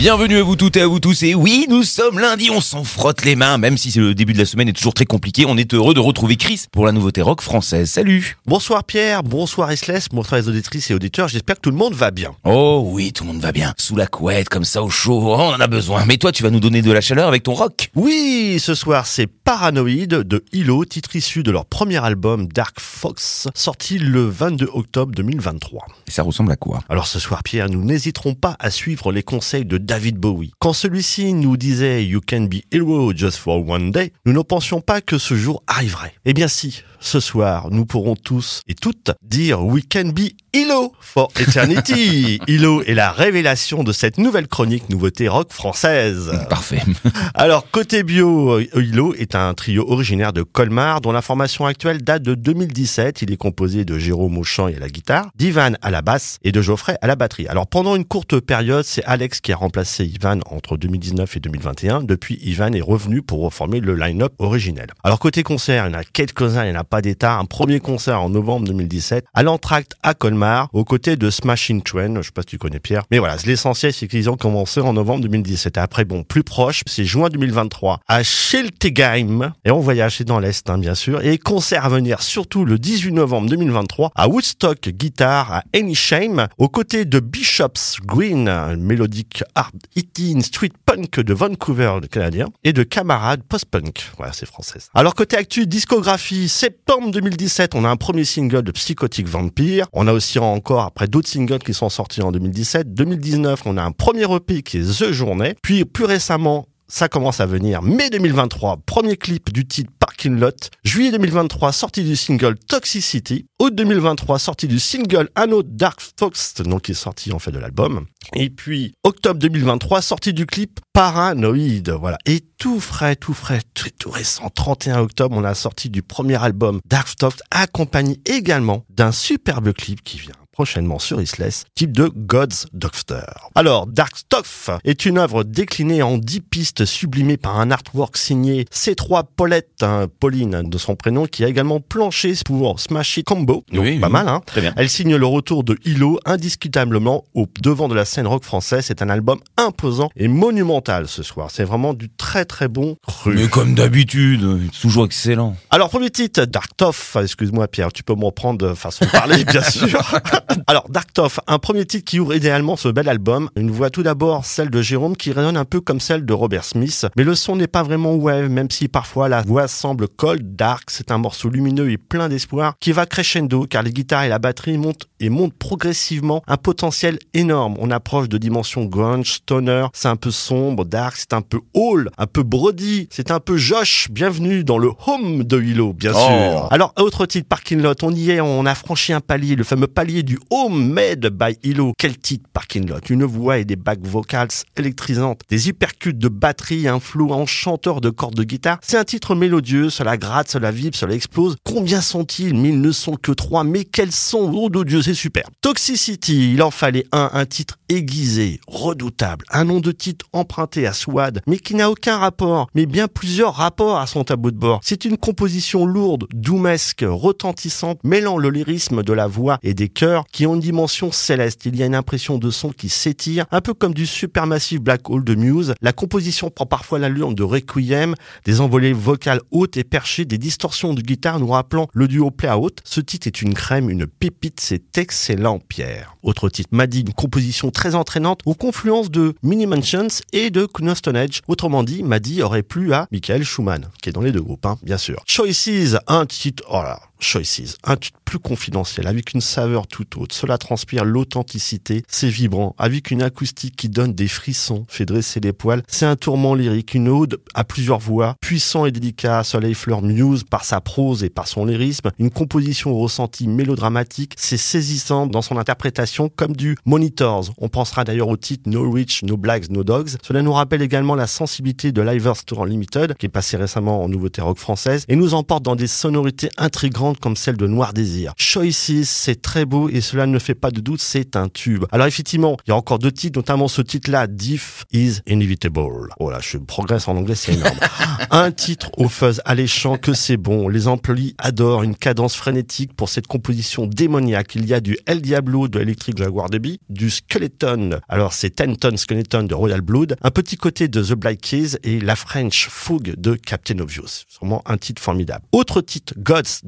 Bienvenue à vous toutes et à vous tous. Et oui, nous sommes lundi, on s'en frotte les mains, même si le début de la semaine est toujours très compliqué. On est heureux de retrouver Chris pour la nouveauté rock française. Salut Bonsoir Pierre, bonsoir Esles, bonsoir les auditrices et auditeurs, j'espère que tout le monde va bien. Oh oui, tout le monde va bien. Sous la couette, comme ça au chaud, oh, on en a besoin. Mais toi, tu vas nous donner de la chaleur avec ton rock Oui, ce soir c'est Paranoid de Hilo, titre issu de leur premier album Dark Fox, sorti le 22 octobre 2023. Et ça ressemble à quoi? Alors ce soir Pierre, nous n'hésiterons pas à suivre les conseils de David Bowie. Quand celui-ci nous disait You can be hero just for one day, nous ne pensions pas que ce jour arriverait. Eh bien si, ce soir, nous pourrons tous et toutes dire We can be Hilo for eternity. Hilo est la révélation de cette nouvelle chronique nouveauté rock française. Parfait. Alors, côté bio, Hilo est un trio originaire de Colmar dont la formation actuelle date de 2017. Il est composé de Jérôme au chant et à la guitare, d'Ivan à la basse et de Geoffrey à la batterie. Alors, pendant une courte période, c'est Alex qui a remplacé Ivan entre 2019 et 2021. Depuis, Ivan est revenu pour reformer le line-up originel. Alors, côté concert, il y en a quelques-uns, il n'y en a pas d'état. Un premier concert en novembre 2017 à l'entracte à Colmar, aux côtés de Smashing Train. Je sais pas si tu connais Pierre. Mais voilà, l'essentiel, c'est qu'ils ont commencé en novembre 2017. après, bon, plus proche, c'est juin 2023 à Schiltigheim. Et on voyage dans l'Est, hein, bien sûr. Et concert à venir surtout le 18 novembre 2023 à Woodstock Guitar à Any Shame, aux côtés de Bishop's Green, mélodique hard hitting street punk de Vancouver, le canadien, et de camarades post-punk. Voilà, c'est française. Alors, côté actu, discographie, septembre 2017, on a un premier single de Psychotic Vampire. On a aussi encore, après d'autres singles qui sont sortis en 2017. 2019, on a un premier EP qui est The Journée. Puis, plus récemment, ça commence à venir. Mai 2023, premier clip du titre Parking Lot. Juillet 2023, sortie du single Toxicity. Août 2023, sortie du single Anno Dark Fox, donc qui est sorti en fait de l'album. Et puis, octobre 2023, sortie du clip Paranoid. Voilà. Et tout frais, tout frais, tout, tout récent, 31 octobre, on a sorti du premier album Dark Fox, accompagné également d'un superbe clip qui vient prochainement sur Isless, type de God's Doctor. Alors, Dark Stuff est une œuvre déclinée en 10 pistes sublimées par un artwork signé C3 Paulette, hein, Pauline de son prénom, qui a également planché pour Smash It Combo. Donc, Oui, pas oui. mal, hein. Très bien. Elle signe le retour de Hilo, indiscutablement au devant de la scène rock française. C'est un album imposant et monumental ce soir. C'est vraiment du très très bon cru. Mais comme d'habitude, toujours excellent. Alors, premier titre, Dark Toff. Excuse-moi, Pierre, tu peux me reprendre de façon de parler, bien sûr. Alors, Dark Toff, un premier titre qui ouvre idéalement ce bel album. Une voix tout d'abord, celle de Jérôme, qui résonne un peu comme celle de Robert Smith. Mais le son n'est pas vraiment wave, même si parfois la voix semble cold, dark. C'est un morceau lumineux et plein d'espoir qui va crescendo, car les guitares et la batterie montent et montent progressivement un potentiel énorme. On approche de dimensions grunge, stoner. C'est un peu sombre, dark, c'est un peu hall, un peu brody, c'est un peu Josh. Bienvenue dans le home de Willow, bien Oh. sûr. Alors, autre titre, Parking Lot, on y est, on a franchi un palier, le fameux palier du Home Made by Hilo. Quel titre, Parking Lot? Une voix et des back vocals électrisantes, des hypercutes de batterie, un flow enchanteur de cordes de guitare. C'est un titre mélodieux, cela gratte, cela vibre, cela explose. Combien sont-ils? Mais ne sont que trois, mais quels sont? Oh de Dieu, c'est super. Toxicity, il en fallait un, un titre aiguisé, redoutable, un nom de titre emprunté à Swad, mais qui n'a aucun rapport, mais bien plusieurs rapports à son tableau de bord. C'est une composition lourde, doumesque, retentissante, mêlant le lyrisme de la voix et des chœurs qui ont une dimension céleste. Il y a une impression de son qui s'étire, un peu comme du supermassif black hole de Muse. La composition prend parfois l'allure de Requiem, des envolées vocales hautes et perchées, des distorsions de guitare nous rappelant le duo play out. Ce titre est une crème, une pépite, c'est excellent, Pierre. Autre titre, Maddy, une composition très entraînante aux confluences de Mini Mansions et de Stone Age. Autrement dit, Maddy aurait plu à Michael Schumann, qui est dans les deux groupes, hein, bien sûr. Choices, un titre, oh Choices, un titre plus confidentiel, avec une saveur tout autre. Cela transpire l'authenticité, c'est vibrant, avec une acoustique qui donne des frissons, fait dresser les poils. C'est un tourment lyrique, une ode à plusieurs voix, puissant et délicat, Soleil Fleur Muse par sa prose et par son lyrisme, une composition au ressenti mélodramatique, c'est saisissant dans son interprétation comme du Monitors. On pensera d'ailleurs au titre No Rich, No Blacks, No Dogs. Cela nous rappelle également la sensibilité de Livers Tour Unlimited, qui est passé récemment en nouveauté rock française, et nous emporte dans des sonorités intrigantes comme celle de Noir Désir. Choices, c'est très beau et cela ne fait pas de doute, c'est un tube. Alors effectivement, il y a encore deux titres, notamment ce titre-là, Diff is Inevitable. Oh là, je progresse en anglais, c'est énorme. un titre au fuzz alléchant que c'est bon. Les employés adorent une cadence frénétique pour cette composition démoniaque. Il y a du El Diablo de Electric Jaguar Debbie, du Skeleton. Alors c'est Ten Ton Skeleton de Royal Blood, un petit côté de The Black Keys et la French Fougue de Captain Obvious. Sûrement un titre formidable. Autre titre, God's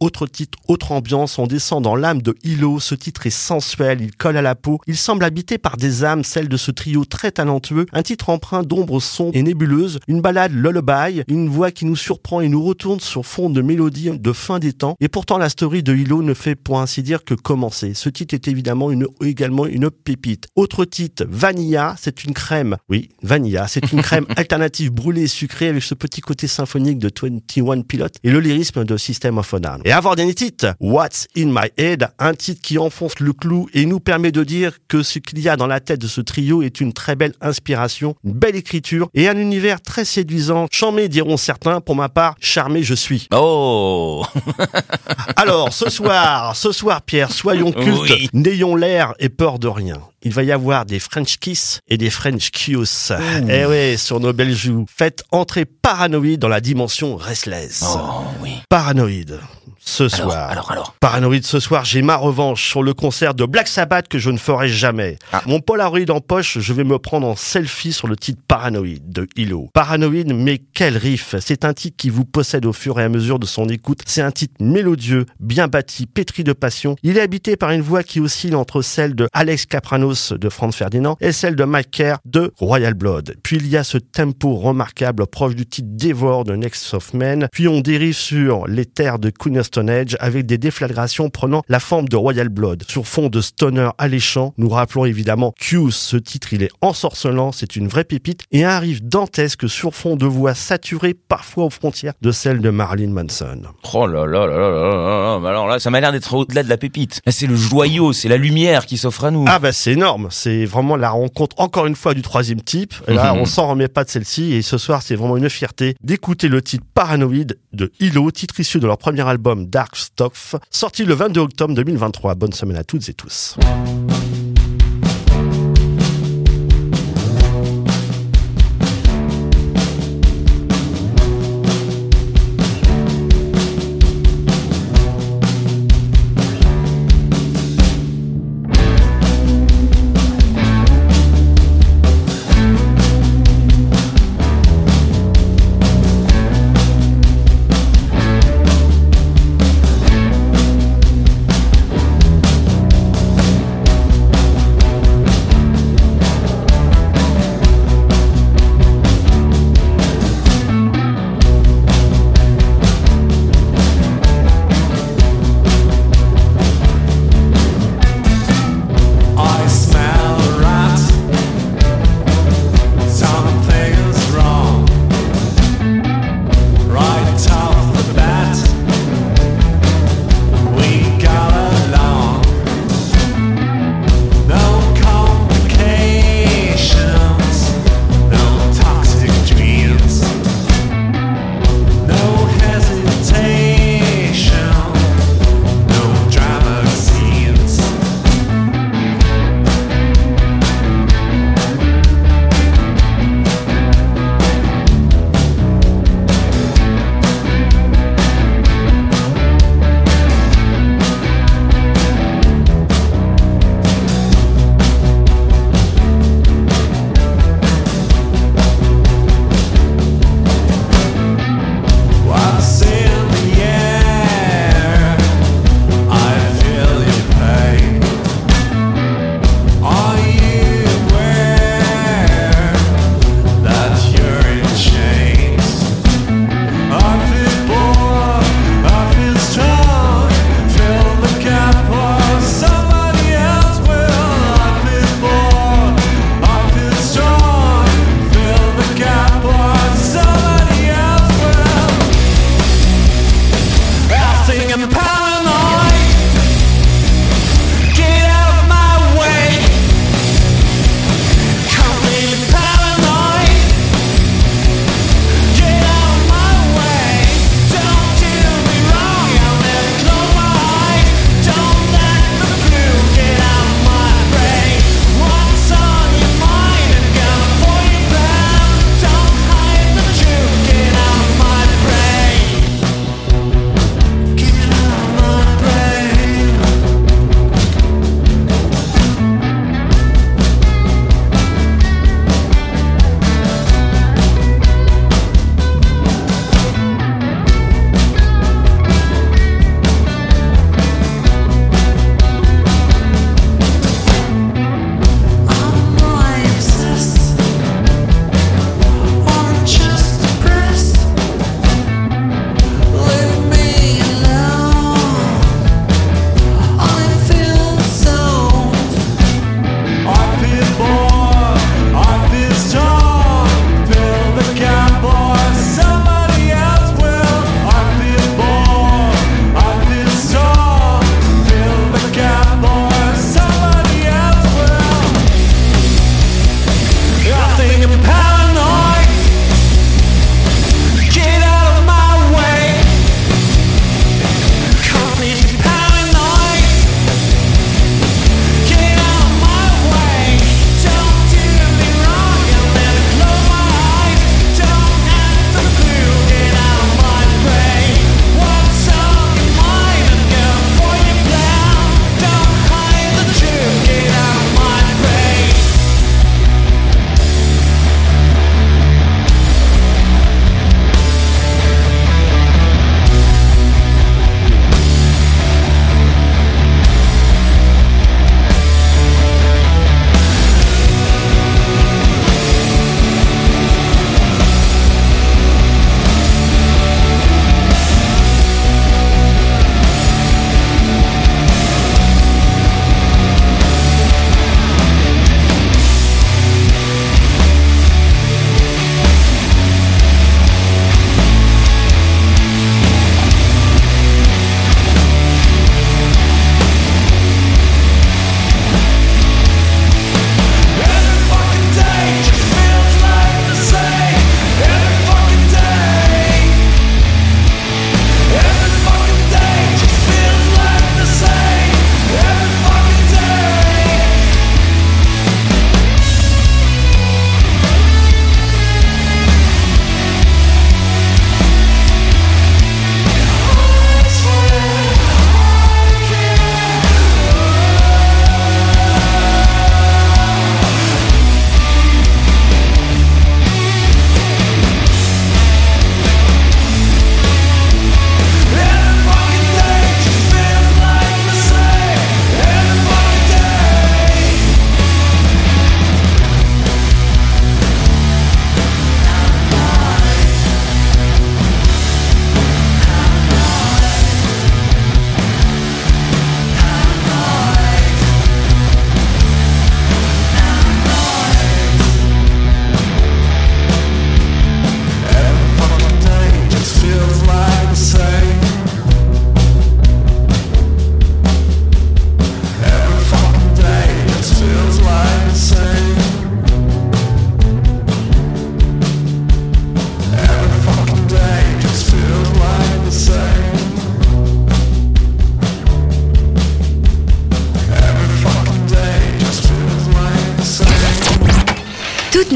Autre titre, autre ambiance. On descend dans l'âme de Hilo. Ce titre est sensuel, il colle à la peau. Il semble habité par des âmes, celles de ce trio très talentueux. Un titre empreint d'ombres sombres et nébuleuses. Une balade lullaby, une voix qui nous surprend et nous retourne sur fond de mélodie de fin des temps. Et pourtant, la story de Hilo ne fait pour ainsi dire que commencer. Ce titre est évidemment une, également une pépite. Autre titre, Vanilla, c'est une crème. Oui, Vanilla, c'est une crème alternative brûlée et sucrée avec ce petit côté symphonique de 21 Pilot et le lyrisme de System of Et avoir des titres, What's in my head, un titre qui enfonce le clou et nous permet de dire que ce qu'il y a dans la tête de ce trio est une très belle inspiration, une belle écriture et un univers très séduisant. Charmé diront certains, pour ma part, charmé je suis. Oh Alors, ce soir, ce soir Pierre, soyons cultes, Oui. n'ayons l'air et peur de rien. Il va y avoir des French Kiss et des French Kiss. Eh ouais, sur nos belles joues. Faites entrer Paranoid dans la dimension restless. Oh oui. Paranoid. Ce Alors, soir. alors, alors. Paranoid ce soir, j'ai ma revanche sur le concert de Black Sabbath que je ne ferai jamais. Ah. Mon Polaroid en poche, je vais me prendre en selfie sur le titre Paranoid de Hilo. Paranoid, mais quel riff C'est un titre qui vous possède au fur et à mesure de son écoute. C'est un titre mélodieux, bien bâti, pétri de passion. Il est habité par une voix qui oscille entre celle de Alex Capranos de Franz Ferdinand et celle de Mike Kerr de Royal Blood. Puis il y a ce tempo remarquable proche du titre Devour de Next of Men. Puis on dérive sur les terres de Queen of Stone Age avec des déflagrations prenant la forme de Royal Blood. Sur fond de stoner alléchant, nous rappelons évidemment Q. Ce titre, il est ensorcelant, c'est une vraie pépite et un riff dantesque sur fond de voix saturée, parfois aux frontières de celle de Marilyn Manson. Oh là là là là là là Alors là, ça m'a l'air d'être au-delà de la pépite. C'est le joyau, c'est la lumière qui s'offre à nous. Ah bah c'est énorme, c'est vraiment la rencontre encore une fois du troisième type. Là, Mhm. on s'en remet pas de celle-ci et ce soir, c'est vraiment une fierté d'écouter le titre Paranoid de Hilo, titre issu de leur premier album Dark Stuff, sorti le 22 octobre 2023. Bonne semaine à toutes et tous. Birmingham Power.